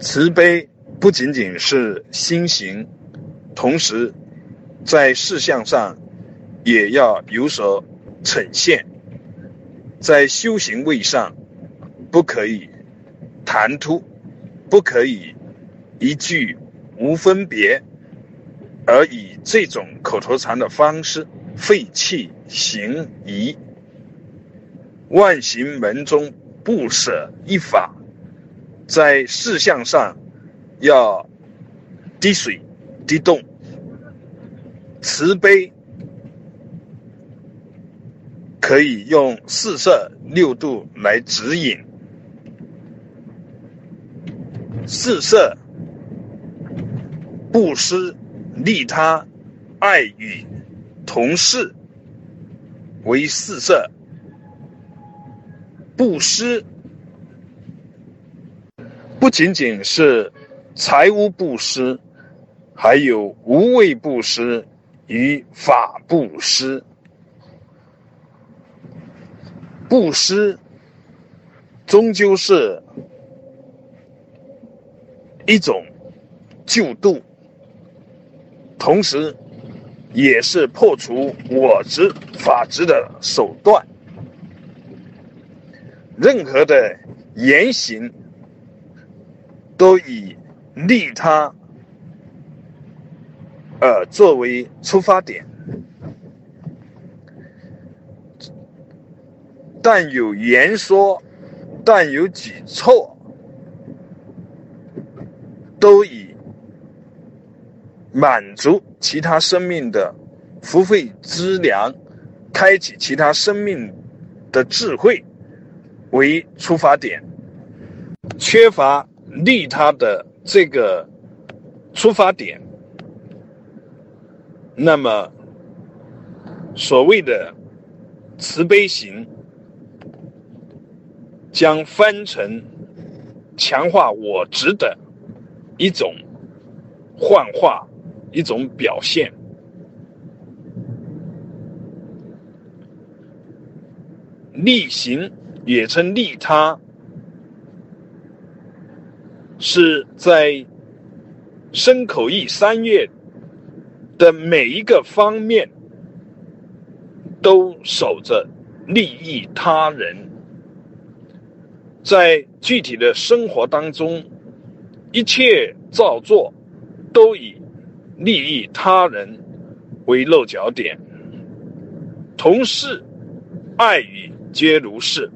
慈悲不仅仅是心行，同时在事项上也要有所呈现。在修行位上，不可以谈吐，不可以一句无分别，而以这种口头禅的方式废弃行仪。万行门中不舍一法，在事项上要滴水滴动，慈悲。可以用四摄六度来指引。四摄：布施、利他、爱与同事为四摄。布施不仅仅是财务布施，还有无畏布施与法布施。布施终究是一种救度，同时也是破除我执法执的手段。任何的言行都以利他呃作为出发点。但有言说，但有举措，都以满足其他生命的福慧资粮，开启其他生命的智慧为出发点，缺乏利他的这个出发点，那么所谓的慈悲行。将翻成强化我执的一种幻化，一种表现。利行也称利他，是在身口意三业的每一个方面都守着利益他人。在具体的生活当中，一切造作都以利益他人为落脚点，同事爱语皆如是。